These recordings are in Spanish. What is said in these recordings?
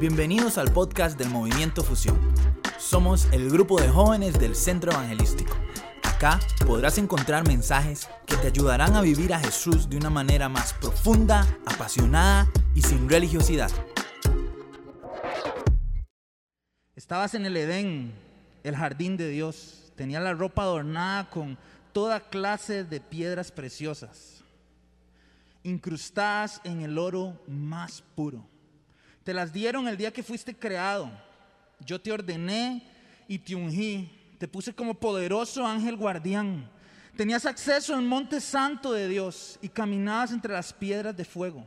Bienvenidos al podcast del Movimiento Fusión. Somos el grupo de jóvenes del Centro Evangelístico. Acá podrás encontrar mensajes que te ayudarán a vivir a Jesús de una manera más profunda, apasionada y sin religiosidad. Estabas en el Edén, el jardín de Dios. Tenía la ropa adornada con toda clase de piedras preciosas, incrustadas en el oro más puro. Te las dieron el día que fuiste creado. Yo te ordené y te ungí. Te puse como poderoso ángel guardián. Tenías acceso al monte santo de Dios y caminabas entre las piedras de fuego.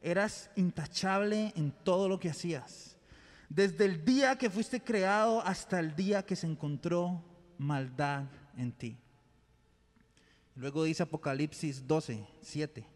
Eras intachable en todo lo que hacías. Desde el día que fuiste creado hasta el día que se encontró maldad en ti. Luego dice Apocalipsis 12, 7.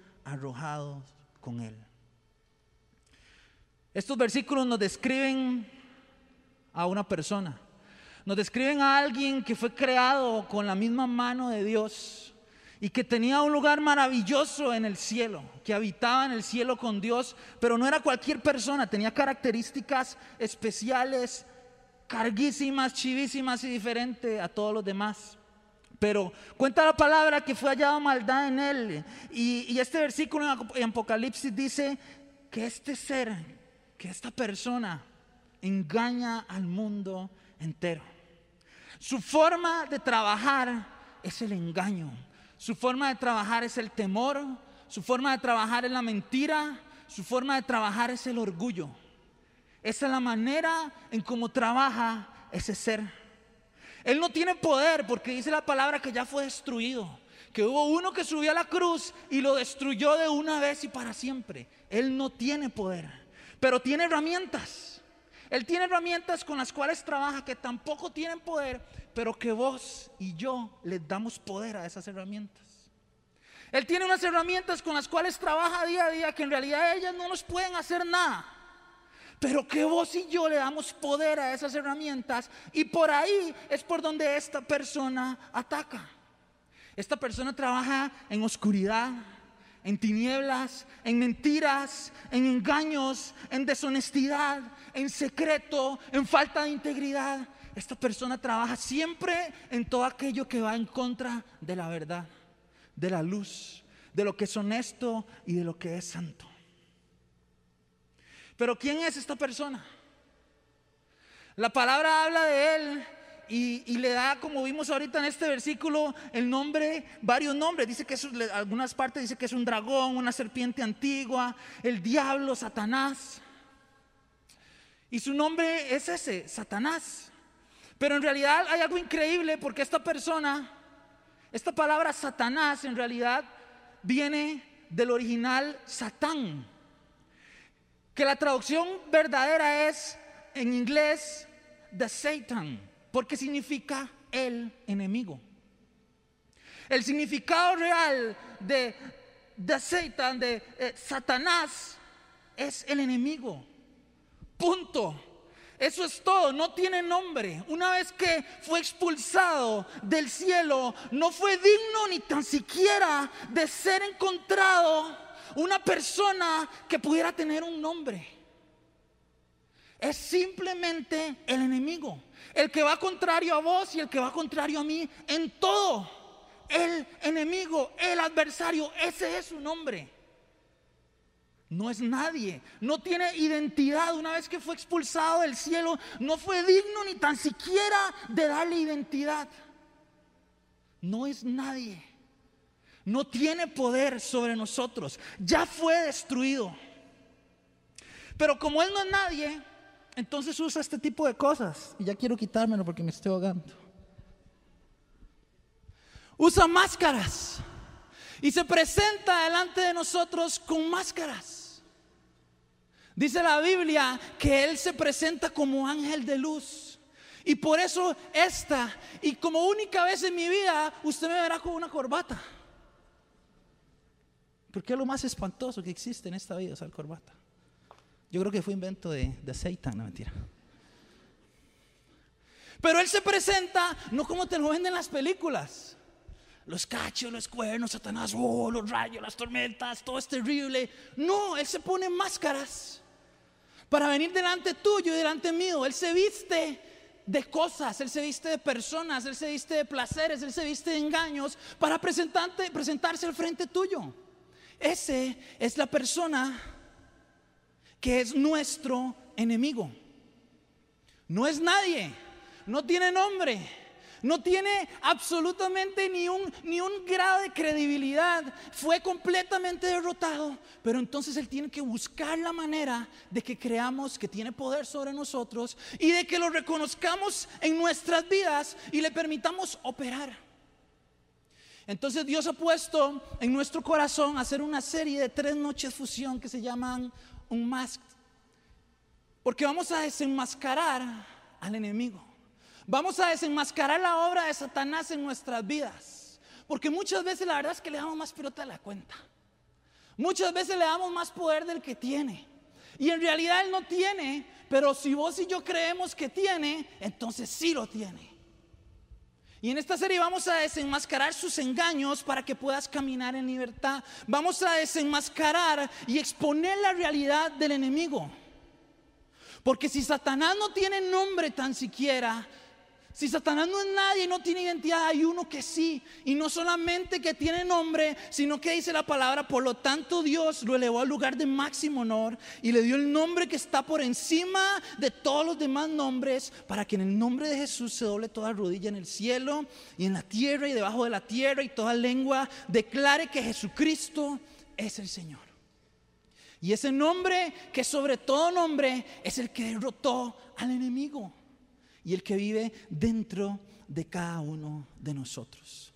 arrojados con él. Estos versículos nos describen a una persona, nos describen a alguien que fue creado con la misma mano de Dios y que tenía un lugar maravilloso en el cielo, que habitaba en el cielo con Dios, pero no era cualquier persona, tenía características especiales, carguísimas, chivísimas y diferentes a todos los demás. Pero cuenta la palabra que fue hallada maldad en él. Y, este versículo en Apocalipsis dice que este ser, que esta persona engaña al mundo entero. Su forma de trabajar es el engaño. Su forma de trabajar es el temor. Su forma de trabajar es la mentira. Su forma de trabajar es el orgullo. Esa es la manera en cómo trabaja ese ser. Él no tiene poder porque dice la palabra que ya fue destruido. Que hubo uno que subió a la cruz y lo destruyó de una vez y para siempre. Él no tiene poder, pero tiene herramientas. Él tiene herramientas con las cuales trabaja que tampoco tienen poder, pero que vos y yo les damos poder a esas herramientas. Él tiene unas herramientas con las cuales trabaja día a día que en realidad ellas no nos pueden hacer nada pero que vos y yo le damos poder a esas herramientas y por ahí es por donde esta persona ataca. Esta persona trabaja en oscuridad, en tinieblas, en mentiras, en engaños, en deshonestidad, en secreto, en falta de integridad. Esta persona trabaja siempre en todo aquello que va en contra de la verdad, de la luz, de lo que es honesto y de lo que es santo. Pero ¿quién es esta persona? La palabra habla de él y, le da, como vimos ahorita en este versículo, el nombre, varios nombres. Dice que es, algunas partes dice que es un dragón, una serpiente antigua, el diablo, Satanás. Y su nombre es ese, Satanás. Pero en realidad hay algo increíble porque esta persona, esta palabra Satanás en realidad viene del original Satán que la traducción verdadera es en inglés the Satan, porque significa el enemigo. El significado real de the Satan, de eh, Satanás, es el enemigo. Punto. Eso es todo, no tiene nombre. Una vez que fue expulsado del cielo, no fue digno ni tan siquiera de ser encontrado una persona que pudiera tener un nombre. Es simplemente el enemigo, el que va contrario a vos y el que va contrario a mí en todo. El enemigo, el adversario, ese es su nombre. No es nadie, no tiene identidad. Una vez que fue expulsado del cielo, no fue digno ni tan siquiera de darle identidad. No es nadie no tiene poder sobre nosotros, ya fue destruido. Pero como Él no es nadie, entonces usa este tipo de cosas. Y ya quiero quitármelo porque me estoy ahogando. Usa máscaras. Y se presenta delante de nosotros con máscaras. Dice la Biblia que Él se presenta como ángel de luz. Y por eso esta, y como única vez en mi vida, usted me verá con una corbata. Porque es lo más espantoso que existe en esta vida, usar corbata. Yo creo que fue invento de, de Satan, no mentira. Pero Él se presenta no como te lo venden las películas. Los cachos, los cuernos, Satanás, oh, los rayos, las tormentas, todo es terrible. No, Él se pone máscaras para venir delante tuyo y delante mío. Él se viste de cosas, Él se viste de personas, Él se viste de placeres, Él se viste de engaños para presentarse al frente tuyo. Ese es la persona que es nuestro enemigo. No es nadie no tiene nombre, no tiene absolutamente ni un, ni un grado de credibilidad, fue completamente derrotado, pero entonces Él tiene que buscar la manera de que creamos que tiene poder sobre nosotros y de que lo reconozcamos en nuestras vidas y le permitamos operar. Entonces Dios ha puesto en nuestro corazón hacer una serie de tres noches fusión que se llaman un mask. Porque vamos a desenmascarar al enemigo. Vamos a desenmascarar la obra de Satanás en nuestras vidas. Porque muchas veces la verdad es que le damos más pelota de la cuenta. Muchas veces le damos más poder del que tiene. Y en realidad él no tiene, pero si vos y yo creemos que tiene, entonces sí lo tiene. Y en esta serie vamos a desenmascarar sus engaños para que puedas caminar en libertad. Vamos a desenmascarar y exponer la realidad del enemigo. Porque si Satanás no tiene nombre tan siquiera, si Satanás no es nadie y no tiene identidad, hay uno que sí. Y no solamente que tiene nombre, sino que dice la palabra, por lo tanto Dios lo elevó al lugar de máximo honor y le dio el nombre que está por encima de todos los demás nombres, para que en el nombre de Jesús se doble toda rodilla en el cielo y en la tierra y debajo de la tierra y toda lengua declare que Jesucristo es el Señor. Y ese nombre que sobre todo nombre es el que derrotó al enemigo y el que vive dentro de cada uno de nosotros.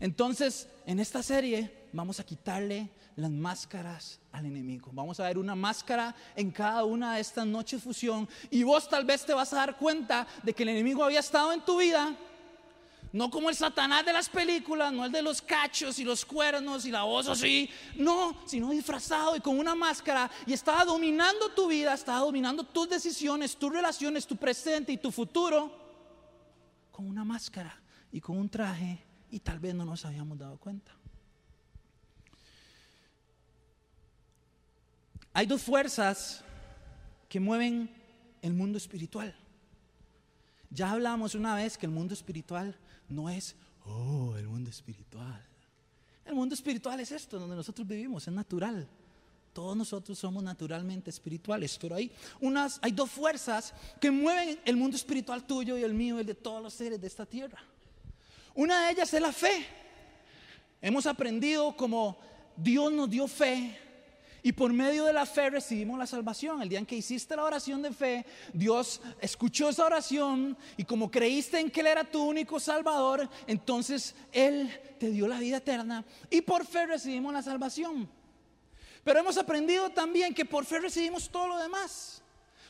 Entonces, en esta serie vamos a quitarle las máscaras al enemigo. Vamos a ver una máscara en cada una de estas noches fusión y vos tal vez te vas a dar cuenta de que el enemigo había estado en tu vida no como el Satanás de las películas, no el de los cachos y los cuernos y la voz así. No, sino disfrazado y con una máscara. Y estaba dominando tu vida, estaba dominando tus decisiones, tus relaciones, tu presente y tu futuro. Con una máscara y con un traje. Y tal vez no nos habíamos dado cuenta. Hay dos fuerzas que mueven el mundo espiritual. Ya hablamos una vez que el mundo espiritual no es, oh, el mundo espiritual. El mundo espiritual es esto, donde nosotros vivimos, es natural. Todos nosotros somos naturalmente espirituales, pero hay, unas, hay dos fuerzas que mueven el mundo espiritual tuyo y el mío el de todos los seres de esta tierra. Una de ellas es la fe. Hemos aprendido como Dios nos dio fe y por medio de la fe recibimos la salvación. El día en que hiciste la oración de fe, Dios escuchó esa oración y como creíste en que Él era tu único Salvador, entonces Él te dio la vida eterna y por fe recibimos la salvación. Pero hemos aprendido también que por fe recibimos todo lo demás.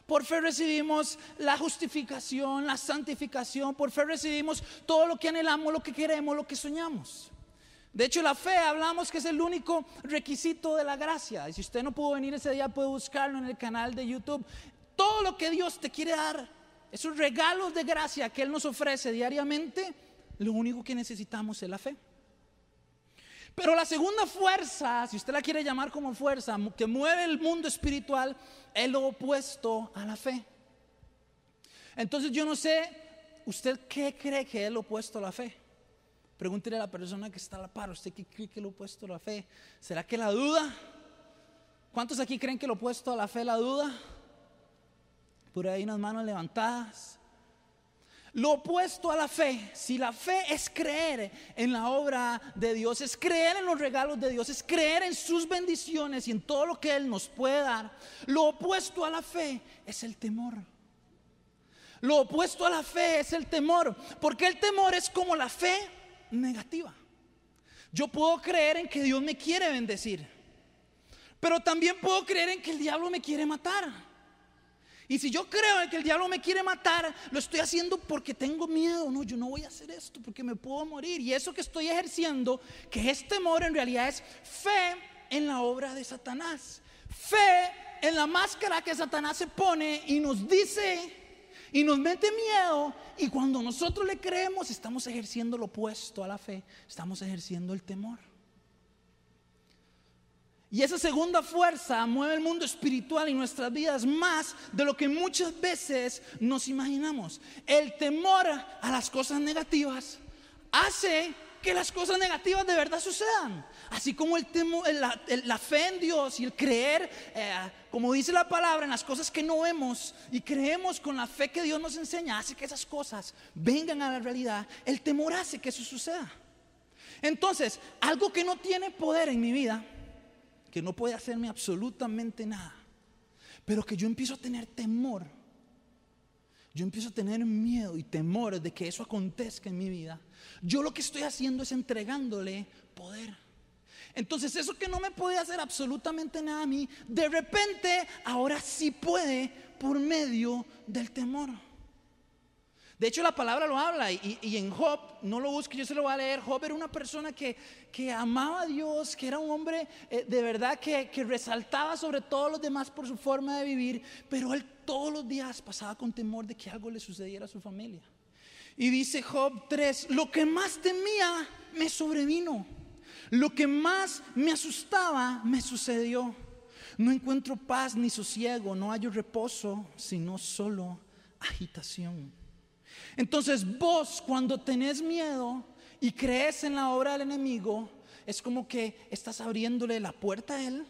Por fe recibimos la justificación, la santificación. Por fe recibimos todo lo que anhelamos, lo que queremos, lo que soñamos. De hecho, la fe hablamos que es el único requisito de la gracia. Y si usted no pudo venir ese día, puede buscarlo en el canal de YouTube. Todo lo que Dios te quiere dar, esos regalos de gracia que Él nos ofrece diariamente, lo único que necesitamos es la fe. Pero la segunda fuerza, si usted la quiere llamar como fuerza, que mueve el mundo espiritual, es lo opuesto a la fe. Entonces yo no sé, ¿usted qué cree que es lo opuesto a la fe? Pregúntele a la persona que está a la par, ¿usted qué cree que lo opuesto a la fe? ¿Será que la duda? ¿Cuántos aquí creen que lo opuesto a la fe la duda? Por ahí unas manos levantadas. Lo opuesto a la fe, si la fe es creer en la obra de Dios, es creer en los regalos de Dios, es creer en sus bendiciones y en todo lo que Él nos puede dar, lo opuesto a la fe es el temor. Lo opuesto a la fe es el temor, porque el temor es como la fe, negativa. Yo puedo creer en que Dios me quiere bendecir. Pero también puedo creer en que el diablo me quiere matar. Y si yo creo en que el diablo me quiere matar, lo estoy haciendo porque tengo miedo. No, yo no voy a hacer esto porque me puedo morir. Y eso que estoy ejerciendo, que es temor, en realidad es fe en la obra de Satanás. Fe en la máscara que Satanás se pone y nos dice y nos mete miedo. Y cuando nosotros le creemos, estamos ejerciendo lo opuesto a la fe. Estamos ejerciendo el temor. Y esa segunda fuerza mueve el mundo espiritual y nuestras vidas más de lo que muchas veces nos imaginamos. El temor a las cosas negativas hace que las cosas negativas de verdad sucedan. Así como el temor, la, fe en Dios y el creer, eh, como dice la palabra, en las cosas que no vemos y creemos con la fe que Dios nos enseña, hace que esas cosas vengan a la realidad. El temor hace que eso suceda. Entonces, algo que no tiene poder en mi vida que no puede hacerme absolutamente nada, pero que yo empiezo a tener temor, yo empiezo a tener miedo y temor de que eso acontezca en mi vida, yo lo que estoy haciendo es entregándole poder. Entonces eso que no me puede hacer absolutamente nada a mí, de repente ahora sí puede por medio del temor. De hecho, la palabra lo habla y, en Job, no lo busque, yo se lo voy a leer. Job era una persona que, que amaba a Dios, que era un hombre eh, de verdad que, que resaltaba sobre todos los demás por su forma de vivir, pero él todos los días pasaba con temor de que algo le sucediera a su familia. Y dice Job 3, lo que más temía me sobrevino, lo que más me asustaba me sucedió. No encuentro paz ni sosiego, no hallo reposo, sino solo agitación. Entonces vos cuando tenés miedo y crees en la obra del enemigo, es como que estás abriéndole la puerta a él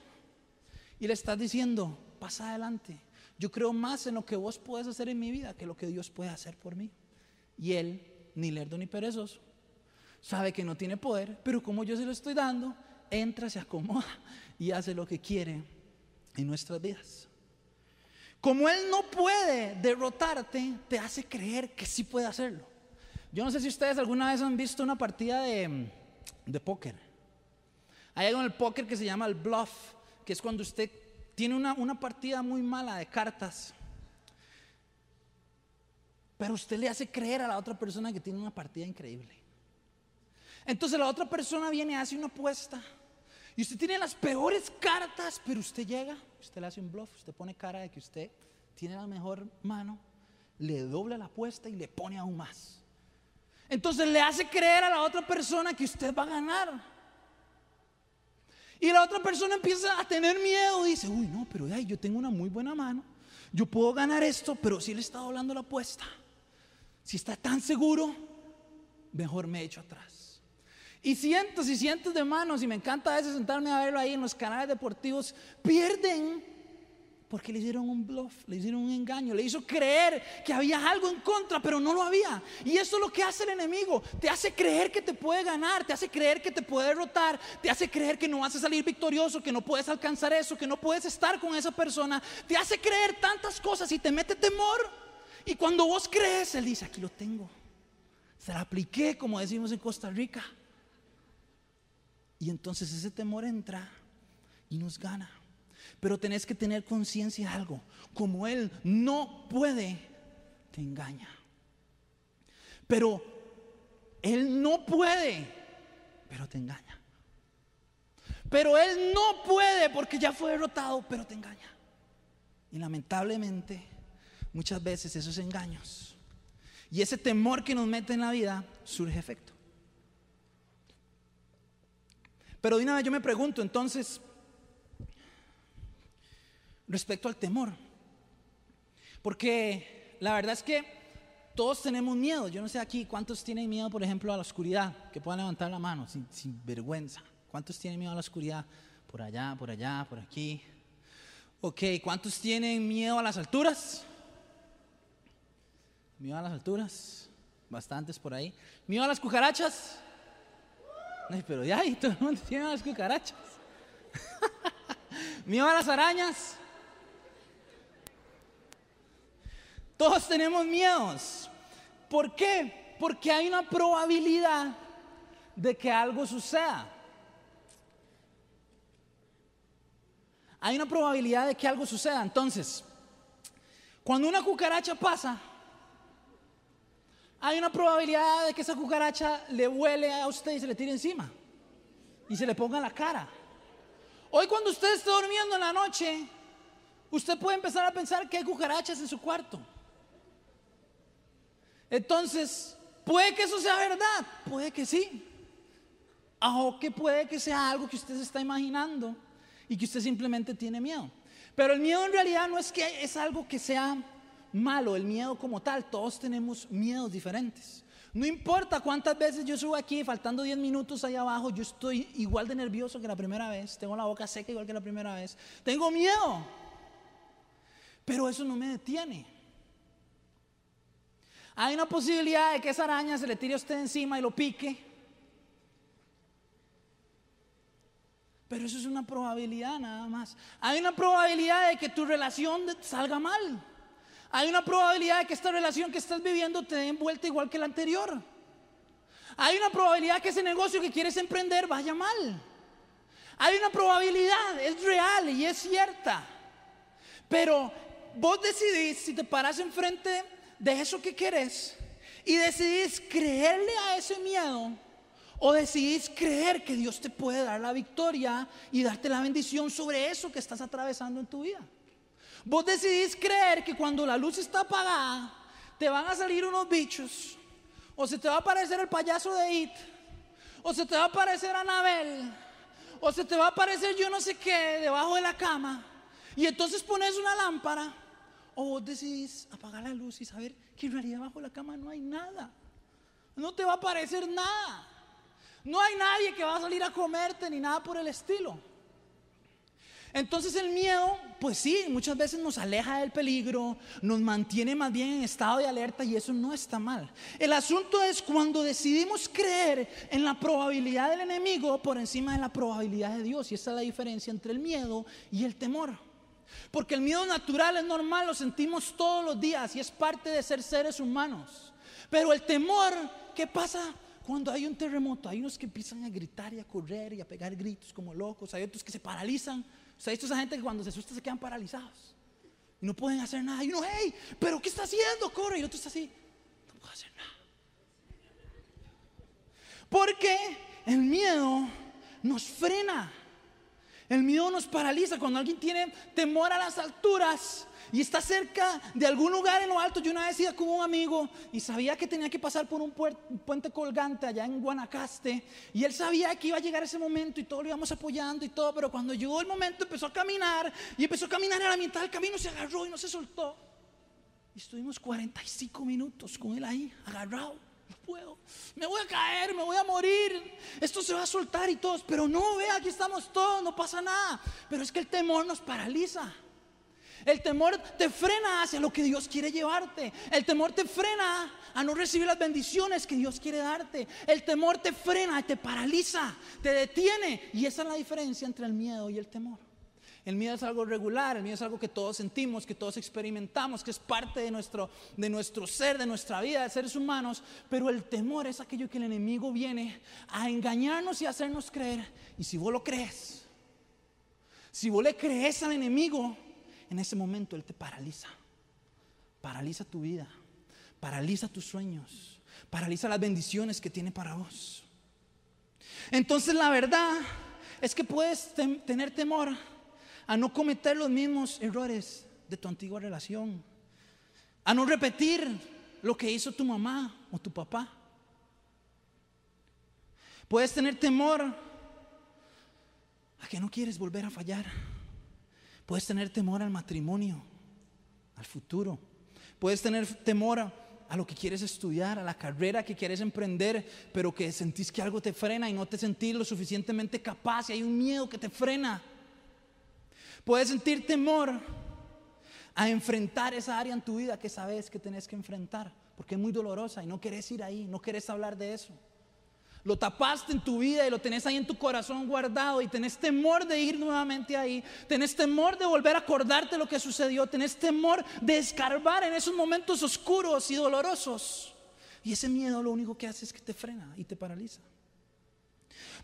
y le estás diciendo, pasa adelante. Yo creo más en lo que vos puedes hacer en mi vida que lo que Dios puede hacer por mí. Y él, ni lerdo ni perezoso, sabe que no tiene poder, pero como yo se lo estoy dando, entra, se acomoda y hace lo que quiere en nuestras vidas. Como Él no puede derrotarte, te hace creer que sí puede hacerlo. Yo no sé si ustedes alguna vez han visto una partida de, de póker. Hay algo en el póker que se llama el bluff, que es cuando usted tiene una, una partida muy mala de cartas, pero usted le hace creer a la otra persona que tiene una partida increíble. Entonces la otra persona viene y hace una apuesta. Y usted tiene las peores cartas, pero usted llega usted le hace un bluff, usted pone cara de que usted tiene la mejor mano, le dobla la apuesta y le pone aún más. Entonces le hace creer a la otra persona que usted va a ganar. Y la otra persona empieza a tener miedo, dice, uy, no, pero ay, yo tengo una muy buena mano, yo puedo ganar esto, pero si le está doblando la apuesta, si está tan seguro, mejor me echo atrás. Y cientos y cientos de manos, y me encanta a veces sentarme a verlo ahí en los canales deportivos, pierden porque le hicieron un bluff, le hicieron un engaño, le hizo creer que había algo en contra, pero no lo había. Y eso es lo que hace el enemigo, te hace creer que te puede ganar, te hace creer que te puede derrotar, te hace creer que no vas a salir victorioso, que no puedes alcanzar eso, que no puedes estar con esa persona, te hace creer tantas cosas y te mete temor. Y cuando vos crees, él dice, aquí lo tengo. Se la apliqué, como decimos en Costa Rica. Y entonces ese temor entra y nos gana. Pero tenés que tener conciencia de algo. Como Él no puede, te engaña. Pero Él no puede, pero te engaña. Pero Él no puede porque ya fue derrotado, pero te engaña. Y lamentablemente, muchas veces esos engaños y ese temor que nos mete en la vida surge efecto. Pero de vez yo me pregunto entonces, respecto al temor, porque la verdad es que todos tenemos miedo. Yo no sé aquí cuántos tienen miedo, por ejemplo, a la oscuridad, que puedan levantar la mano sin, sin vergüenza. ¿Cuántos tienen miedo a la oscuridad? Por allá, por allá, por aquí. Ok, ¿cuántos tienen miedo a las alturas? Miedo a las alturas, bastantes por ahí. ¿Miedo a las cucarachas? Pero ya, y todo el mundo tiene las cucarachas. Miedo a las arañas. Todos tenemos miedos. ¿Por qué? Porque hay una probabilidad de que algo suceda. hay una probabilidad de que algo suceda. Entonces, cuando una cucaracha pasa, hay una probabilidad de que esa cucaracha le huele a usted y se le tire encima y se le ponga en la cara. Hoy cuando usted está durmiendo en la noche, usted puede empezar a pensar que hay cucarachas en su cuarto. Entonces, puede que eso sea verdad, puede que sí. O que puede que sea algo que usted se está imaginando y que usted simplemente tiene miedo. Pero el miedo en realidad no es que es algo que sea malo, el miedo como tal, todos tenemos miedos diferentes. No importa cuántas veces yo subo aquí, faltando 10 minutos ahí abajo, yo estoy igual de nervioso que la primera vez, tengo la boca seca igual que la primera vez, tengo miedo, pero eso no me detiene. Hay una posibilidad de que esa araña se le tire a usted encima y lo pique. Pero eso es una probabilidad nada más. Hay una probabilidad de que tu relación salga mal. Hay una probabilidad de que esta relación que estás viviendo te dé vuelta igual que la anterior. Hay una probabilidad que ese negocio que quieres emprender vaya mal. Hay una probabilidad, es real y es cierta. Pero vos decidís si te paras enfrente de eso que querés y decidís creerle a ese miedo o decidís creer que Dios te puede dar la victoria y darte la bendición sobre eso que estás atravesando en tu vida. Vos decidís creer que cuando la luz está apagada, te van a salir unos bichos, o se te va a aparecer el payaso de It, o se te va a aparecer Anabel, o se te va a aparecer yo no sé qué debajo de la cama, y entonces pones una lámpara, o vos decidís apagar la luz y saber que en realidad debajo de la cama no hay nada. No te va a aparecer nada. No hay nadie que va a salir a comerte ni nada por el estilo. Entonces el miedo, pues sí, muchas veces nos aleja del peligro, nos mantiene más bien en estado de alerta y eso no está mal. El asunto es cuando decidimos creer en la probabilidad del enemigo por encima de la probabilidad de Dios. Y esa es la diferencia entre el miedo y el temor. Porque el miedo natural es normal, lo sentimos todos los días y es parte de ser seres humanos. Pero el temor, ¿qué pasa? Cuando hay un terremoto, hay unos que empiezan a gritar y a correr y a pegar gritos como locos, hay otros que se paralizan sea, esto esa gente que cuando se asusta se quedan paralizados. Y no pueden hacer nada. Y uno, hey, pero ¿qué está haciendo? Corre. Y el otro está así, no puedo hacer nada. Porque el miedo nos frena. El miedo nos paraliza. Cuando alguien tiene temor a las alturas, y está cerca de algún lugar en lo alto. Yo una vez iba con un amigo y sabía que tenía que pasar por un, puente colgante allá en Guanacaste y él sabía que iba a llegar ese momento y todo lo íbamos apoyando y todo, pero cuando llegó el momento empezó a caminar y empezó a caminar a la mitad del camino se agarró y no se soltó. Y estuvimos 45 minutos con él ahí, agarrado. No puedo, me voy a caer, me voy a morir. Esto se va a soltar y todos, pero no, ve, aquí estamos todos, no pasa nada. Pero es que el temor nos paraliza. El temor te frena hacia lo que Dios quiere llevarte. El temor te frena a no recibir las bendiciones que Dios quiere darte. El temor te frena, te paraliza, te detiene. Y esa es la diferencia entre el miedo y el temor. El miedo es algo regular, el miedo es algo que todos sentimos, que todos experimentamos, que es parte de nuestro, de nuestro ser, de nuestra vida, de seres humanos. Pero el temor es aquello que el enemigo viene a engañarnos y hacernos creer. Y si vos lo crees, si vos le crees al enemigo, en ese momento Él te paraliza. Paraliza tu vida, paraliza tus sueños, paraliza las bendiciones que tiene para vos. Entonces la verdad es que puedes tener temor a no cometer los mismos errores de tu antigua relación, a no repetir lo que hizo tu mamá o tu papá. Puedes tener temor a que no quieres volver a fallar. Puedes tener temor al matrimonio, al futuro. Puedes tener temor a, lo que quieres estudiar, a la carrera que quieres emprender, pero que sentís que algo te frena y no te sentís lo suficientemente capaz y hay un miedo que te frena. Puedes sentir temor a enfrentar esa área en tu vida que sabes que tenés que enfrentar, porque es muy dolorosa y no querés ir ahí, no querés hablar de eso lo tapaste en tu vida y lo tenés ahí en tu corazón guardado y tenés temor de ir nuevamente ahí, tenés temor de volver a acordarte lo que sucedió, tenés temor de escarbar en esos momentos oscuros y dolorosos. Y ese miedo lo único que hace es que te frena y te paraliza.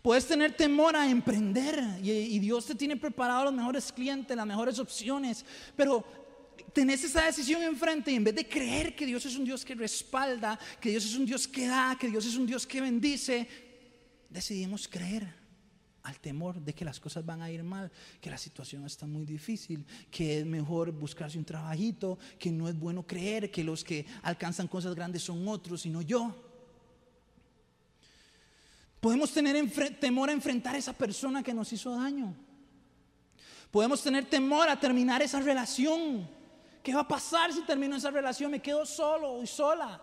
Puedes tener temor a emprender y, Dios te tiene preparado los mejores clientes, las mejores opciones, pero tenés esa decisión enfrente y en vez de creer que Dios es un Dios que respalda, que Dios es un Dios que da, que Dios es un Dios que bendice, decidimos creer al temor de que las cosas van a ir mal, que la situación está muy difícil, que es mejor buscarse un trabajito, que no es bueno creer que los que alcanzan cosas grandes son otros y no yo. Podemos tener temor a enfrentar a esa persona que nos hizo daño. Podemos tener temor a terminar esa relación. ¿Qué va a pasar si termino esa relación? Me quedo solo y sola.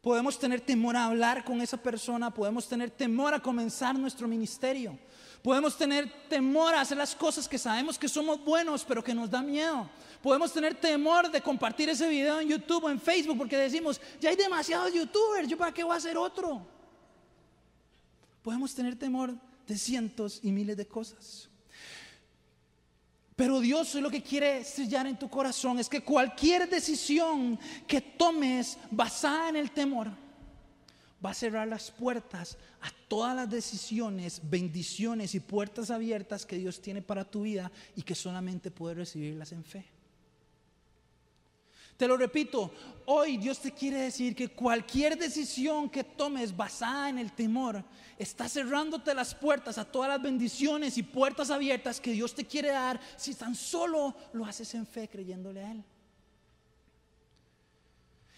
Podemos tener temor a hablar con esa persona, podemos tener temor a comenzar nuestro ministerio. Podemos tener temor a hacer las cosas que sabemos que somos buenos, pero que nos da miedo. Podemos tener temor de compartir ese video en YouTube o en Facebook porque decimos, ya hay demasiados youtubers, ¿yo para qué voy a hacer otro? Podemos tener temor de cientos y miles de cosas. Pero Dios lo que quiere sellar en tu corazón es que cualquier decisión que tomes basada en el temor va a cerrar las puertas a todas las decisiones, bendiciones y puertas abiertas que Dios tiene para tu vida y que solamente puedes recibirlas en fe. Te lo repito, hoy Dios te quiere decir que cualquier decisión que tomes basada en el temor está cerrándote las puertas a todas las bendiciones y puertas abiertas que Dios te quiere dar si tan solo lo haces en fe creyéndole a Él.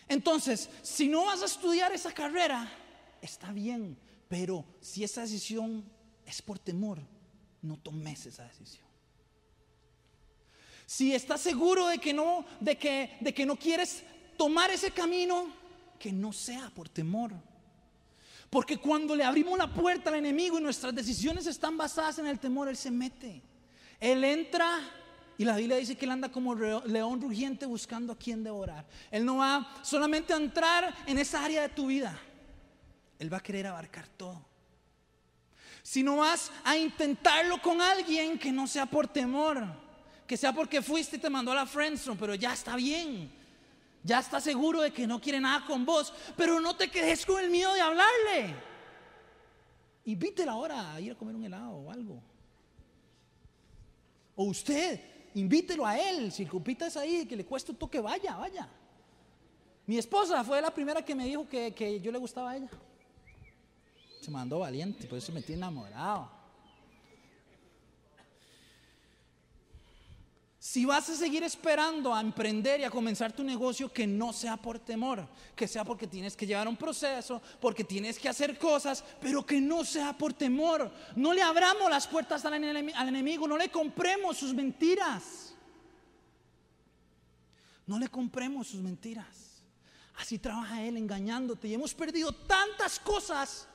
Entonces, si no vas a estudiar esa carrera, está bien, pero si esa decisión es por temor, no tomes esa decisión. Si estás seguro de que no, de que, de que no quieres tomar ese camino, que no sea por temor. Porque cuando le abrimos la puerta al enemigo y nuestras decisiones están basadas en el temor, Él se mete. Él entra y la Biblia dice que Él anda como león rugiente buscando a quien devorar. Él no va solamente a entrar en esa área de tu vida. Él va a querer abarcar todo. Si no vas a intentarlo con alguien que no sea por temor, que sea porque fuiste y te mandó a la friendzone, pero ya está bien. Ya está seguro de que no quiere nada con vos, pero no te quedes con el miedo de hablarle. Invítela ahora a ir a comer un helado o algo. O usted, invítelo a él. Si el cupita es ahí, que le cueste un toque, vaya, vaya. Mi esposa fue la primera que me dijo que, que yo le gustaba a ella. Se mandó valiente, por eso me tiene enamorado. Si vas a seguir esperando a emprender y a comenzar tu negocio, que no sea por temor, que sea porque tienes que llevar un proceso, porque tienes que hacer cosas, pero que no sea por temor. No le abramos las puertas al, enemigo, no le compremos sus mentiras. No le compremos sus mentiras. Así trabaja él engañándote y hemos perdido tantas cosas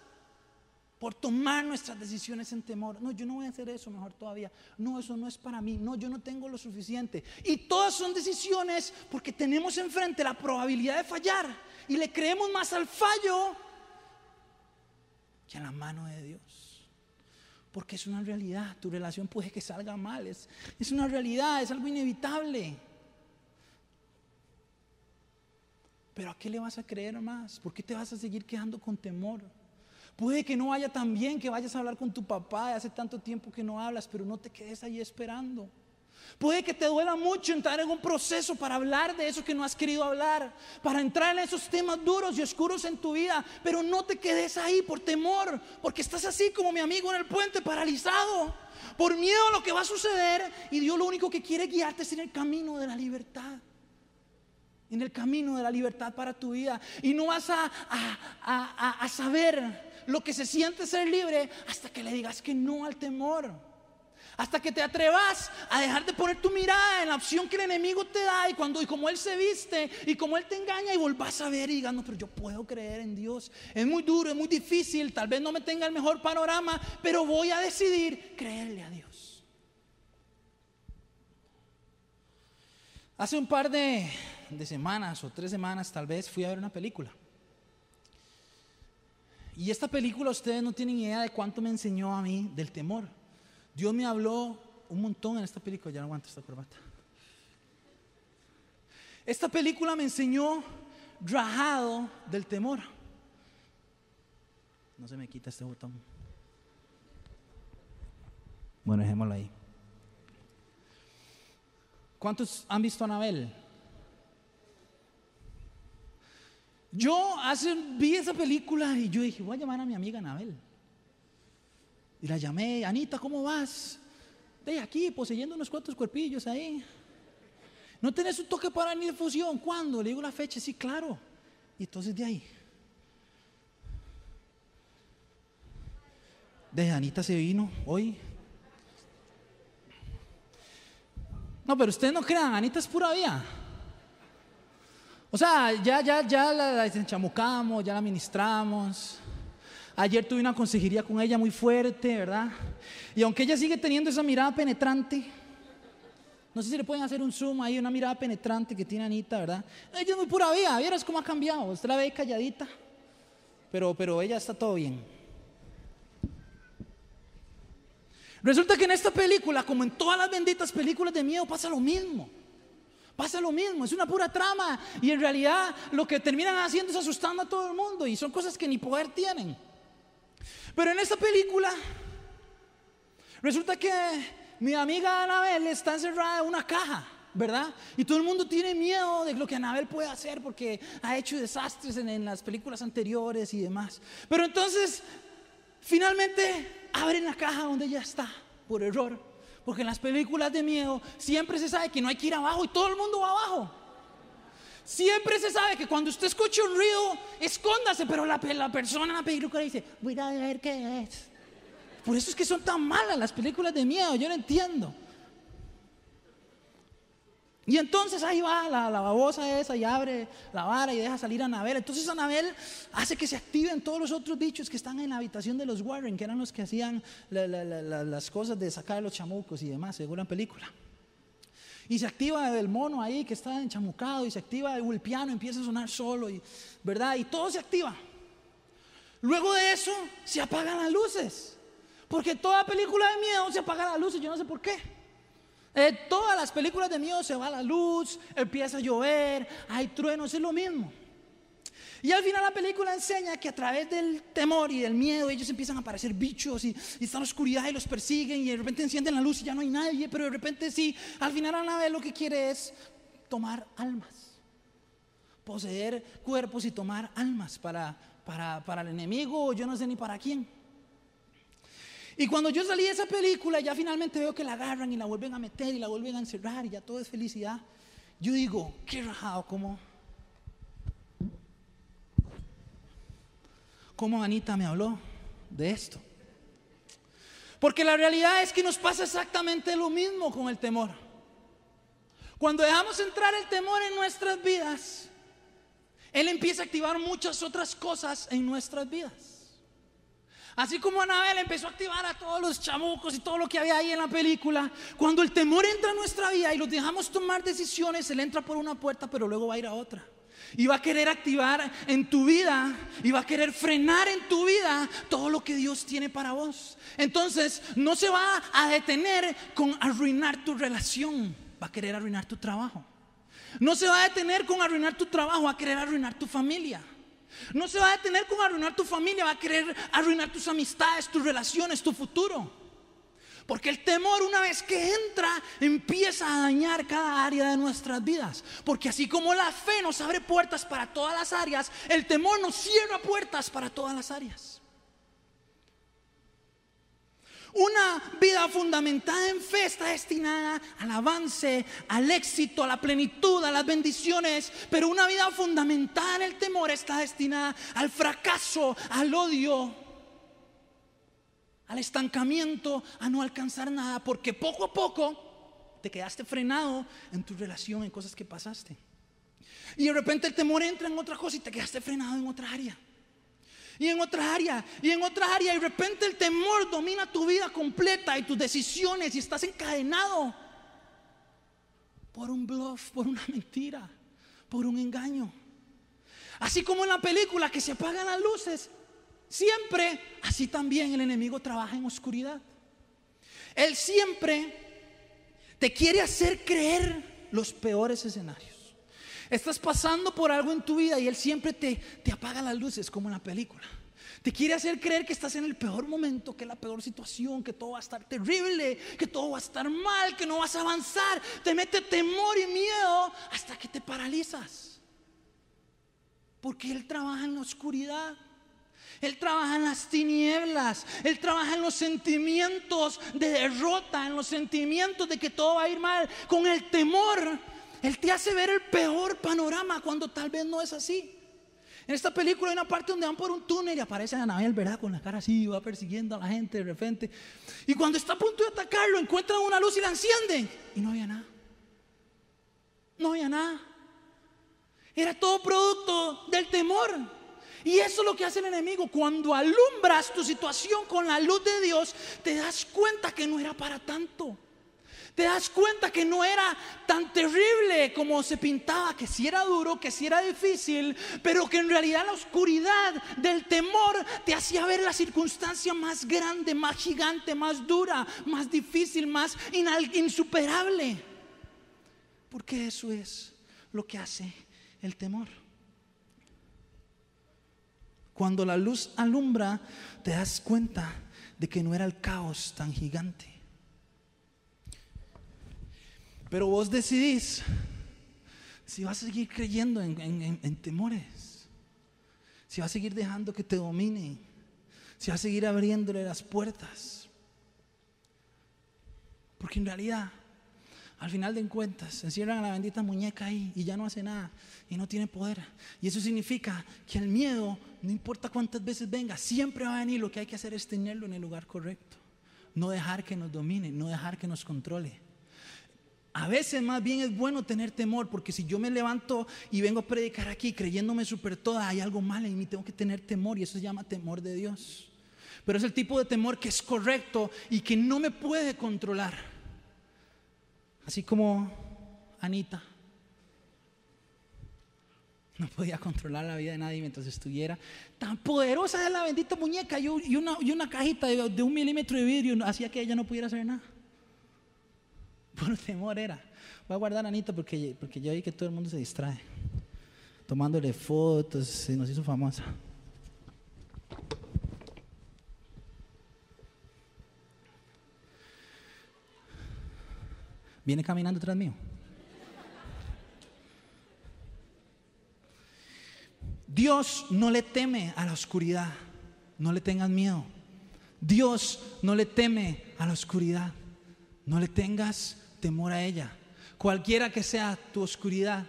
por tomar nuestras decisiones en temor. No, yo no voy a hacer eso, mejor todavía. No, eso no es para mí. No, yo no tengo lo suficiente. Y todas son decisiones porque tenemos enfrente la probabilidad de fallar y le creemos más al fallo que a la mano de Dios. Porque es una realidad, tu relación puede que salga mal, es, es una realidad, es algo inevitable. Pero ¿a qué le vas a creer más? ¿Por qué te vas a seguir quedando con temor? Puede que no vaya tan bien que vayas a hablar con tu papá hace tanto tiempo que no hablas, pero no te quedes ahí esperando. Puede que te duela mucho entrar en un proceso para hablar de eso que no has querido hablar, para entrar en esos temas duros y oscuros en tu vida, pero no te quedes ahí por temor, porque estás así como mi amigo en el puente, paralizado, por miedo a lo que va a suceder, y Dios lo único que quiere guiarte es en el camino de la libertad en el camino de la libertad para tu vida. Y no vas a, a, a, saber lo que se siente ser libre hasta que le digas que no al temor. Hasta que te atrevas a dejar de poner tu mirada en la opción que el enemigo te da y cuando y como él se viste y como él te engaña y volvás a ver y digas, no, pero yo puedo creer en Dios. Es muy duro, es muy difícil, tal vez no me tenga el mejor panorama, pero voy a decidir creerle a Dios. Hace un par de, de semanas o tres semanas tal vez fui a ver una película. Y esta película ustedes no tienen idea de cuánto me enseñó a mí del temor. Dios me habló un montón en esta película, ya no aguanto esta corbata. Esta película me enseñó rajado del temor. No se me quita este botón. Bueno, dejémoslo ahí. ¿Cuántos han visto a Anabel? Yo hace, vi esa película y yo dije, voy a llamar a mi amiga Anabel. Y la llamé, Anita, ¿cómo vas? De aquí, poseyendo unos cuantos cuerpillos ahí. ¿No tenés un toque para ni de fusión? ¿Cuándo? Le digo la fecha, sí, claro. Y entonces de ahí. De Anita se vino hoy. No, pero ustedes no crean, Anita es pura vida. O sea, ya, ya, ya la, la ya la ministramos. Ayer tuve una consejería con ella muy fuerte, ¿verdad? Y aunque ella sigue teniendo esa mirada penetrante, no sé si le pueden hacer un zoom ahí, una mirada penetrante que tiene Anita, ¿verdad? Ella es muy pura vida, vieras cómo ha cambiado. Usted la ve calladita, pero, pero ella está todo bien. Resulta que en esta película, como en todas las benditas películas de miedo, pasa lo mismo. Pasa lo mismo, es una pura trama y en realidad lo que terminan haciendo es asustando a todo el mundo y son cosas que ni poder tienen. Pero en esta película resulta que mi amiga Anabel está encerrada en una caja, ¿verdad? Y todo el mundo tiene miedo de lo que Anabel puede hacer porque ha hecho desastres en, en las películas anteriores y demás. Pero entonces, finalmente abren la caja donde ella está, por error. Porque en las películas de miedo siempre se sabe que no hay que ir abajo y todo el mundo va abajo. Siempre se sabe que cuando usted escucha un ruido, escóndase, pero la, persona en la película dice, voy a ver qué es. Por eso es que son tan malas las películas de miedo, yo no entiendo. Y entonces ahí va la, babosa esa y abre la vara y deja salir a Anabel. Entonces Anabel hace que se activen todos los otros bichos que están en la habitación de los Warren, que eran los que hacían las cosas de sacar los chamucos y demás, según la película. Y se activa el mono ahí que está enchamucado y se activa el piano, empieza a sonar solo, y, ¿verdad? Y todo se activa. Luego de eso se apagan las luces. Porque toda película de miedo se apaga las luces, yo no sé por qué. En todas las películas de miedo se va la luz, empieza a llover, hay truenos, es lo mismo. Y al final la película enseña que a través del temor y del miedo ellos empiezan a aparecer bichos y, están en la oscuridad y los persiguen y de repente encienden la luz y ya no hay nadie, pero de repente sí, al final Anabel lo que quiere es tomar almas, poseer cuerpos y tomar almas para, para, para el enemigo, yo no sé ni para quién. Y cuando yo salí de esa película, ya finalmente veo que la agarran y la vuelven a meter y la vuelven a encerrar y ya todo es felicidad. Yo digo, qué rajado, ¿cómo? ¿Cómo Anita me habló de esto? Porque la realidad es que nos pasa exactamente lo mismo con el temor. Cuando dejamos entrar el temor en nuestras vidas, Él empieza a activar muchas otras cosas en nuestras vidas. Así como Anabel empezó a activar a todos los chamucos y todo lo que había ahí en la película, cuando el temor entra en nuestra vida y los dejamos tomar decisiones, él entra por una puerta, pero luego va a ir a otra. Y va a querer activar en tu vida y va a querer frenar en tu vida todo lo que Dios tiene para vos. Entonces, no se va a detener con arruinar tu relación, va a querer arruinar tu trabajo. No se va a detener con arruinar tu trabajo, va a querer arruinar tu familia. No se va a detener con arruinar tu familia, va a querer arruinar tus amistades, tus relaciones, tu futuro. Porque el temor una vez que entra empieza a dañar cada área de nuestras vidas. Porque así como la fe nos abre puertas para todas las áreas, el temor nos cierra puertas para todas las áreas. Una vida fundamentada en fe está destinada al avance, al éxito, a la plenitud, a las bendiciones, pero una vida fundamentada en el temor está destinada al fracaso, al odio, al estancamiento, a no alcanzar nada, porque poco a poco te quedaste frenado en tu relación, en cosas que pasaste. Y de repente el temor entra en otra cosa y te quedaste frenado en otra área y en otra área, y en otra área, y de repente el temor domina tu vida completa y tus decisiones y estás encadenado por un bluff, por una mentira, por un engaño. Así como en la película que se apagan las luces, siempre, así también el enemigo trabaja en oscuridad. Él siempre te quiere hacer creer los peores escenarios. Estás pasando por algo en tu vida y Él siempre te, te apaga las luces como en la película. Te quiere hacer creer que estás en el peor momento, que es la peor situación, que todo va a estar terrible, que todo va a estar mal, que no vas a avanzar. Te mete temor y miedo hasta que te paralizas. Porque Él trabaja en la oscuridad. Él trabaja en las tinieblas. Él trabaja en los sentimientos de derrota, en los sentimientos de que todo va a ir mal. Con el temor, Él te hace ver el peor panorama cuando tal vez no es así. En esta película hay una parte donde van por un túnel y aparece Anabel, ¿verdad? Con la cara así, va persiguiendo a la gente de repente. Y cuando está a punto de atacarlo, encuentran una luz y la encienden. Y no había nada. No había nada. Era todo producto del temor. Y eso es lo que hace el enemigo. Cuando alumbras tu situación con la luz de Dios, te das cuenta que no era para tanto. Te das cuenta que no era tan terrible como se pintaba, que si era duro, que si era difícil, pero que en realidad la oscuridad del temor te hacía ver la circunstancia más grande, más gigante, más dura, más difícil, más insuperable. Porque eso es lo que hace el temor. Cuando la luz alumbra, te das cuenta de que no era el caos tan gigante. Pero vos decidís si vas a seguir creyendo en, temores, si vas a seguir dejando que te dominen, si vas a seguir abriéndole las puertas. Porque en realidad, al final de cuentas, se encierran a la bendita muñeca ahí y ya no hace nada y no tiene poder. Y eso significa que el miedo, no importa cuántas veces venga, siempre va a venir. Lo que hay que hacer es tenerlo en el lugar correcto. No dejar que nos domine, no dejar que nos controle. A veces más bien es bueno tener temor, porque si yo me levanto y vengo a predicar aquí creyéndome súper toda, hay algo mal en mí, tengo que tener temor y eso se llama temor de Dios. Pero es el tipo de temor que es correcto y que no me puede controlar. Así como Anita no podía controlar la vida de nadie mientras estuviera. Tan poderosa es la bendita muñeca y una, una cajita de, de un milímetro de vidrio hacía que ella no pudiera hacer nada. Por temor era. Voy a guardar a Anita porque, porque ya vi que todo el mundo se distrae. Tomándole fotos, y nos hizo famosa. Viene caminando tras mío. Dios no le teme a la oscuridad. No le tengas miedo. Dios no le teme a la oscuridad. No le tengas temor a ella. Cualquiera que sea tu oscuridad,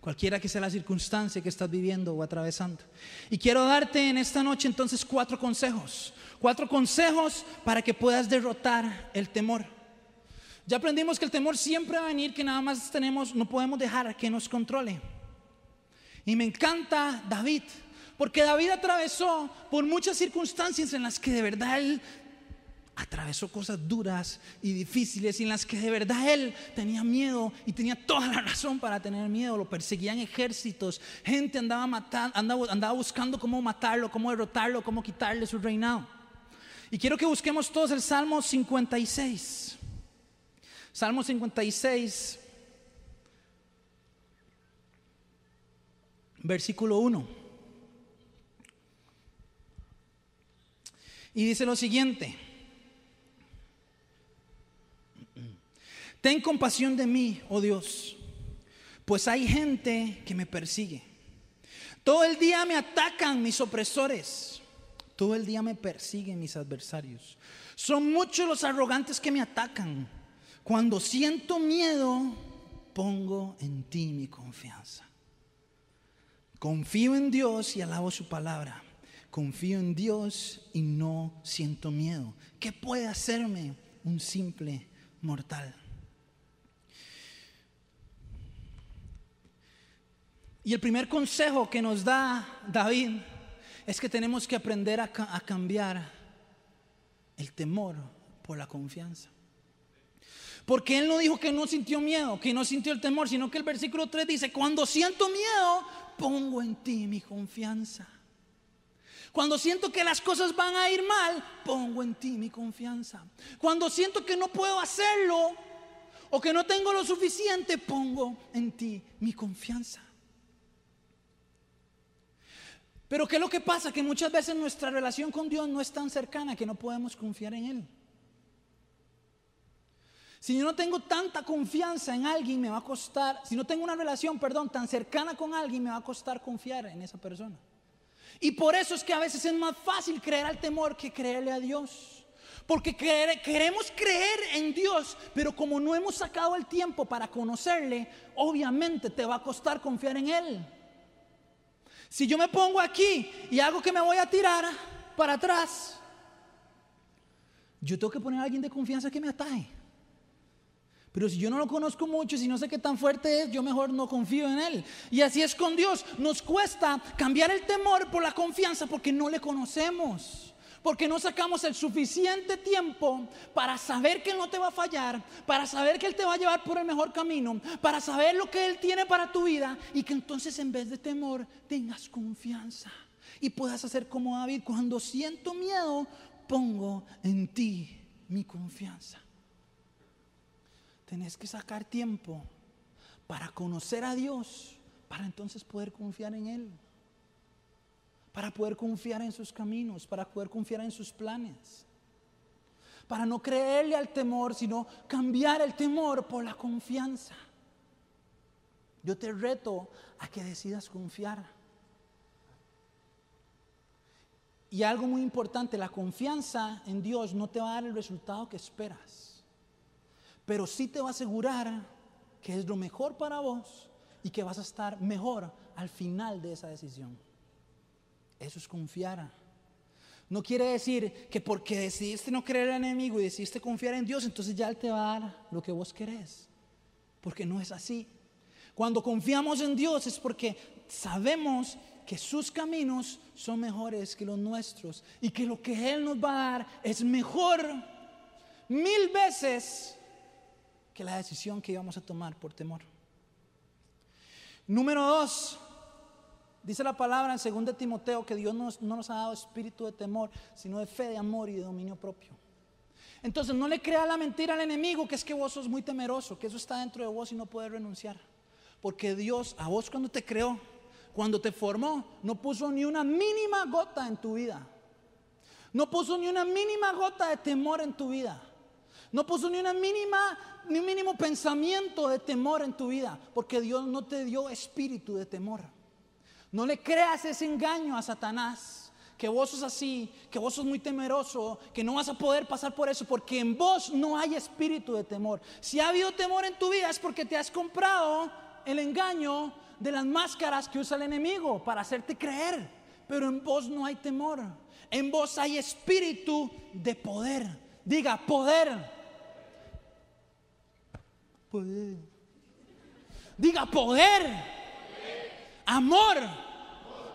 cualquiera que sea la circunstancia que estás viviendo o atravesando. Y quiero darte en esta noche entonces cuatro consejos. Cuatro consejos para que puedas derrotar el temor. Ya aprendimos que el temor siempre va a venir, que nada más tenemos, no podemos dejar que nos controle. Y me encanta David, porque David atravesó por muchas circunstancias en las que de verdad él atravesó cosas duras y difíciles y en las que de verdad él tenía miedo y tenía toda la razón para tener miedo. Lo perseguían ejércitos, gente andaba, matando, andaba, andaba buscando cómo matarlo, cómo derrotarlo, cómo quitarle su reinado. Y quiero que busquemos todos el Salmo 56. Salmo 56, versículo 1. Y dice lo siguiente. Ten compasión de mí, oh Dios, pues hay gente que me persigue. Todo el día me atacan mis opresores. Todo el día me persiguen mis adversarios. Son muchos los arrogantes que me atacan. Cuando siento miedo, pongo en ti mi confianza. Confío en Dios y alabo su palabra. Confío en Dios y no siento miedo. ¿Qué puede hacerme un simple mortal? Y el primer consejo que nos da David es que tenemos que aprender a, cambiar el temor por la confianza. Porque él no dijo que no sintió miedo, que no sintió el temor, sino que el versículo 3 dice, cuando siento miedo, pongo en ti mi confianza. Cuando siento que las cosas van a ir mal, pongo en ti mi confianza. Cuando siento que no puedo hacerlo o que no tengo lo suficiente, pongo en ti mi confianza. Pero ¿qué es lo que pasa? Que muchas veces nuestra relación con Dios no es tan cercana que no podemos confiar en Él. Si yo no tengo tanta confianza en alguien, me va a costar, si no tengo una relación, perdón, tan cercana con alguien, me va a costar confiar en esa persona. Y por eso es que a veces es más fácil creer al temor que creerle a Dios. Porque queremos creer en Dios, pero como no hemos sacado el tiempo para conocerle, obviamente te va a costar confiar en Él. Si yo me pongo aquí y hago que me voy a tirar para atrás, yo tengo que poner a alguien de confianza que me ataje. Pero si yo no lo conozco mucho, si no sé qué tan fuerte es, yo mejor no confío en Él. Y así es con Dios. Nos cuesta cambiar el temor por la confianza porque no le conocemos. Porque no sacamos el suficiente tiempo para saber que Él no te va a fallar, para saber que Él te va a llevar por el mejor camino, para saber lo que Él tiene para tu vida y que entonces en vez de temor tengas confianza y puedas hacer como David, cuando siento miedo, pongo en ti mi confianza. Tenés que sacar tiempo para conocer a Dios, para entonces poder confiar en Él, para poder confiar en sus caminos, para poder confiar en sus planes, para no creerle al temor, sino cambiar el temor por la confianza. Yo te reto a que decidas confiar. Y algo muy importante, la confianza en Dios no te va a dar el resultado que esperas pero sí te va a asegurar que es lo mejor para vos y que vas a estar mejor al final de esa decisión. Eso es. No quiere decir que porque decidiste no creer al enemigo y decidiste confiar en Dios, entonces ya Él te va a dar lo que vos querés. Porque no es así. Cuando confiamos en Dios es porque sabemos que sus caminos son mejores que los nuestros y que lo que Él nos va a dar es mejor mil veces que la decisión que íbamos a tomar por temor. Número dos, dice la palabra en 2 Timoteo que Dios no nos ha dado espíritu de temor, sino de fe, de amor y de dominio propio. Entonces no le crea la mentira al enemigo que es que vos sos muy temeroso, que eso está dentro de vos y no puedes renunciar. Porque Dios a vos cuando te creó, cuando te formó, no puso ni una mínima gota en tu vida. No puso ni una mínima gota de temor en tu vida. No puso ni una mínima, ni un mínimo pensamiento de temor en tu vida, porque Dios no te dio espíritu de temor. No le creas ese engaño a Satanás, que vos sos así, que vos sos muy temeroso, que no vas a poder pasar por eso, porque en vos no hay espíritu de temor. Si ha habido temor en tu vida es porque te has comprado el engaño de las máscaras que usa el enemigo para hacerte creer, pero en vos no hay temor. En vos hay espíritu de poder. Diga, poder. Poder. Diga poder, amor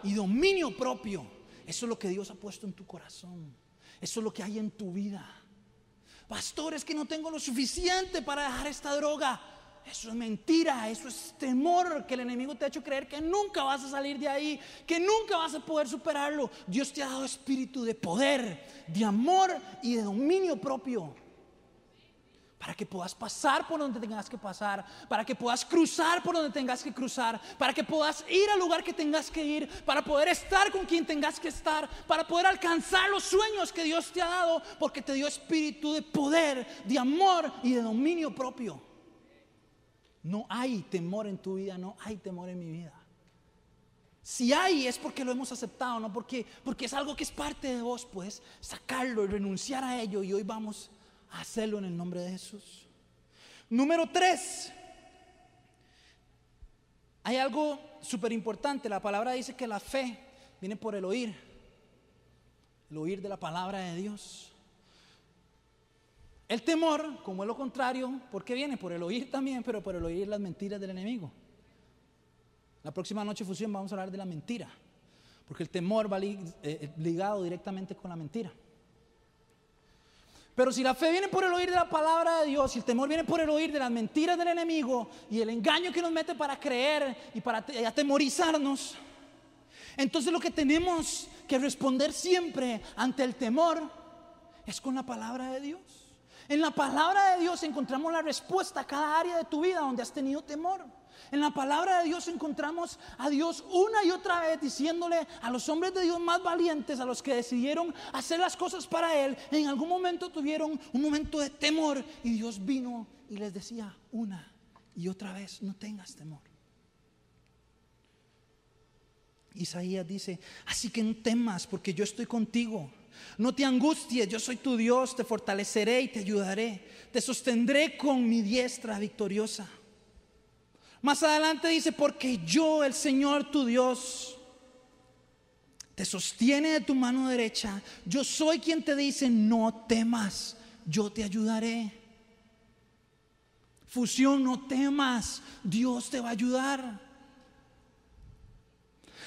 y dominio propio. Eso es lo que Dios ha puesto en tu corazón. Eso es lo que hay en tu vida. Pastor, es que no tengo lo suficiente para dejar esta droga. Eso es mentira, eso es temor que el enemigo te ha hecho creer que nunca vas a salir de ahí, que nunca vas a poder superarlo. Dios te ha dado espíritu de poder, de amor y de dominio propio para que puedas pasar por donde tengas que pasar, para que puedas cruzar por donde tengas que cruzar, para que puedas ir al lugar que tengas que ir, para poder estar con quien tengas que estar, para poder alcanzar los sueños que Dios te ha dado, porque te dio espíritu de poder, de amor y de dominio propio. No hay temor en tu vida, no hay temor en mi vida. Si hay es porque lo hemos aceptado, no porque porque es algo que es parte de vos, pues sacarlo y renunciar a ello y hoy vamos hacerlo en el nombre de Jesús. Número tres, hay algo súper importante. La palabra dice que la fe viene por el oír, el oír de la palabra de Dios. El temor, como es lo contrario, ¿por qué viene? Por el oír también, pero por el oír las mentiras del enemigo. La próxima noche fusión vamos a hablar de la mentira, porque el temor va eh, ligado directamente con la mentira. Pero si la fe viene por el oír de la palabra de Dios, y el temor viene por el oír de las mentiras del enemigo y el engaño que nos mete para creer y para atemorizarnos, entonces lo que tenemos que responder siempre ante el temor es con la palabra de Dios. En la palabra de Dios encontramos la respuesta a cada área de tu vida donde has tenido temor. En la palabra de Dios encontramos a Dios una y otra vez diciéndole a los hombres de Dios más valientes, a los que decidieron hacer las cosas para Él, en algún momento tuvieron un momento de temor y Dios vino y les decía una y otra vez, no tengas temor. Isaías dice, así que no temas porque yo estoy contigo. No te angusties, yo soy tu Dios, te fortaleceré y te ayudaré. Te sostendré con mi diestra victoriosa. Más adelante dice, porque yo, el Señor tu Dios, te sostiene de tu mano derecha. Yo soy quien te dice, no temas, yo te ayudaré. Fusión, no temas, Dios te va a ayudar.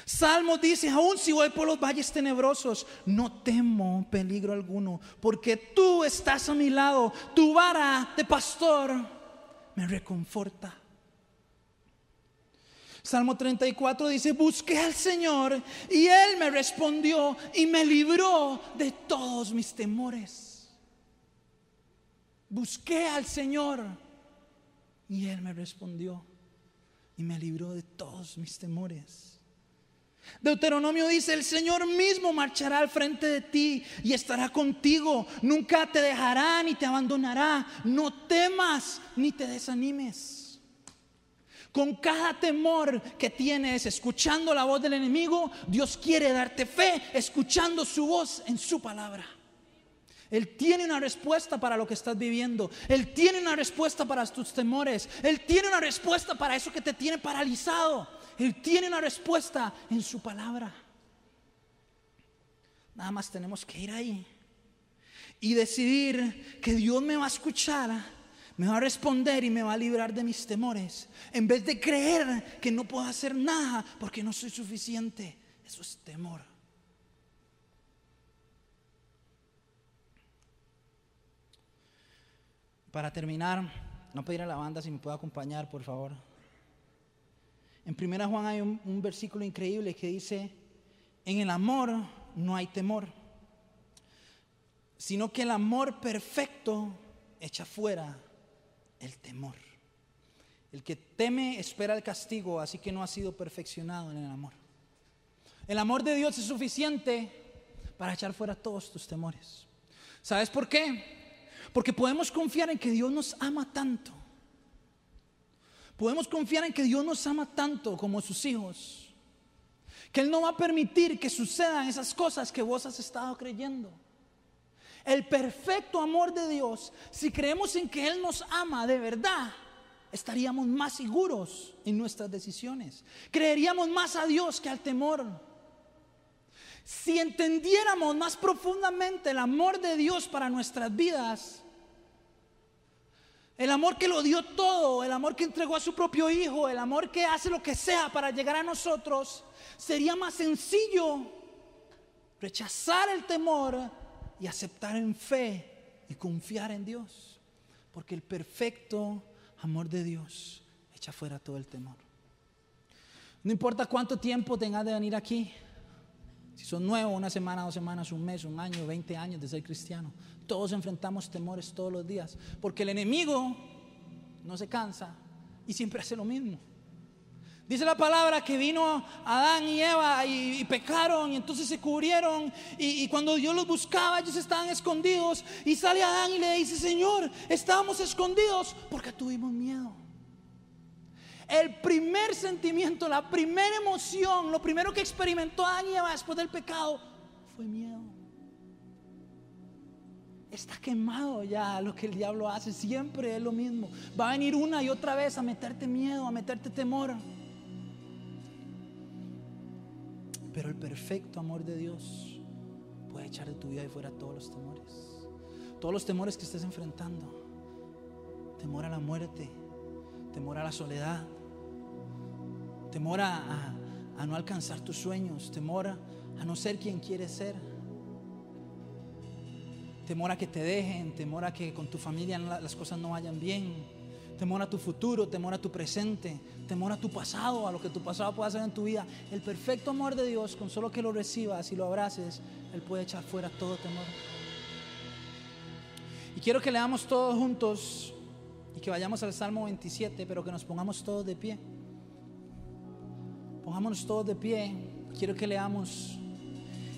Salmo dice, aún si voy por los valles tenebrosos, no temo peligro alguno, porque tú estás a mi lado, tu vara de pastor me reconforta. Salmo 34 dice, busqué al Señor y Él me respondió y me libró de todos mis temores. Busqué al Señor y Él me respondió y me libró de todos mis temores. Deuteronomio dice, el Señor mismo marchará al frente de ti y estará contigo. Nunca te dejará ni te abandonará. No temas ni te desanimes. Con cada temor que tienes escuchando la voz del enemigo, Dios quiere darte fe escuchando su voz en su palabra. Él tiene una respuesta para lo que estás viviendo. Él tiene una respuesta para tus temores. Él tiene una respuesta para eso que te tiene paralizado. Él tiene una respuesta en su palabra. Nada más tenemos que ir ahí y decidir que Dios me va a escuchar, me va a responder y me va a librar de mis temores. En vez de creer que no puedo hacer nada porque no soy suficiente. Eso es temor. Para terminar, no pedir a la banda si me puede acompañar, por favor. En 1 Juan hay un, versículo increíble que dice, en el amor no hay temor, sino que el amor perfecto echa fuera el temor. El que teme espera el castigo, así que no ha sido perfeccionado en el amor. El amor de Dios es suficiente para echar fuera todos tus temores. ¿Sabes por qué? Porque podemos confiar en que Dios nos ama tanto podemos confiar en que Dios nos ama tanto como sus hijos, que Él no va a permitir que sucedan esas cosas que vos has estado creyendo. El perfecto amor de Dios, si creemos en que Él nos ama de verdad, estaríamos más seguros en nuestras decisiones. Creeríamos más a Dios que al temor. Si entendiéramos más profundamente el amor de Dios para nuestras vidas, el amor que lo dio todo, el amor que entregó a su propio hijo, el amor que hace lo que sea para llegar a nosotros, sería más sencillo rechazar el temor y aceptar en fe y confiar en Dios. Porque el perfecto amor de Dios echa fuera todo el temor. No importa cuánto tiempo tengas de venir aquí, si son nuevos, una semana, dos semanas, un mes, un año, veinte años de ser cristiano, todos enfrentamos temores todos los días, porque el enemigo no se cansa y siempre hace lo mismo. Dice la palabra que vino Adán y Eva y, pecaron y entonces se cubrieron y, y, cuando Dios los buscaba ellos estaban escondidos y sale Adán y le dice, Señor, estábamos escondidos porque tuvimos miedo. El primer sentimiento, la primera emoción, lo primero que experimentó Adán y Eva después del pecado fue miedo está quemado ya lo que el diablo hace. Siempre es lo mismo. Va a venir una y otra vez a meterte miedo, a meterte temor. Pero el perfecto amor de Dios puede echar de tu vida y fuera todos los temores. Todos los temores que estés enfrentando. Temor a la muerte, temor a la soledad, temor a, no alcanzar tus sueños, temor a no ser quien quieres ser temor a que te dejen, temor a que con tu familia las cosas no vayan bien, temor a tu futuro, temor a tu presente, temor a tu pasado, a lo que tu pasado pueda hacer en tu vida. El perfecto amor de Dios, con solo que lo recibas y lo abraces, Él puede echar fuera todo temor. Y quiero que leamos todos juntos y que vayamos al Salmo 27, pero que nos pongamos todos de pie. Pongámonos todos de pie. Quiero que leamos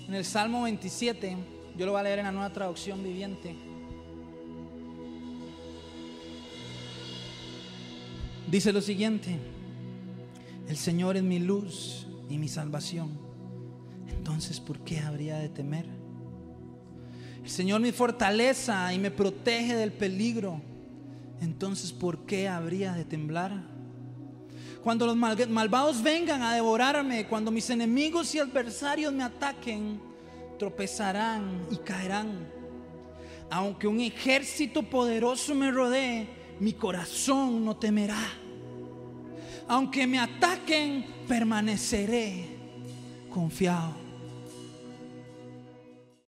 en el Salmo 27. Yo lo voy a leer en la nueva traducción viviente. Dice lo siguiente, el Señor es mi luz y mi salvación. Entonces, ¿por qué habría de temer? El Señor mi fortaleza y me protege del peligro. Entonces, ¿por qué habría de temblar? Cuando los malvados vengan a devorarme, cuando mis enemigos y adversarios me ataquen, tropezarán y caerán. Aunque un ejército poderoso me rodee, mi corazón no temerá. Aunque me ataquen, permaneceré confiado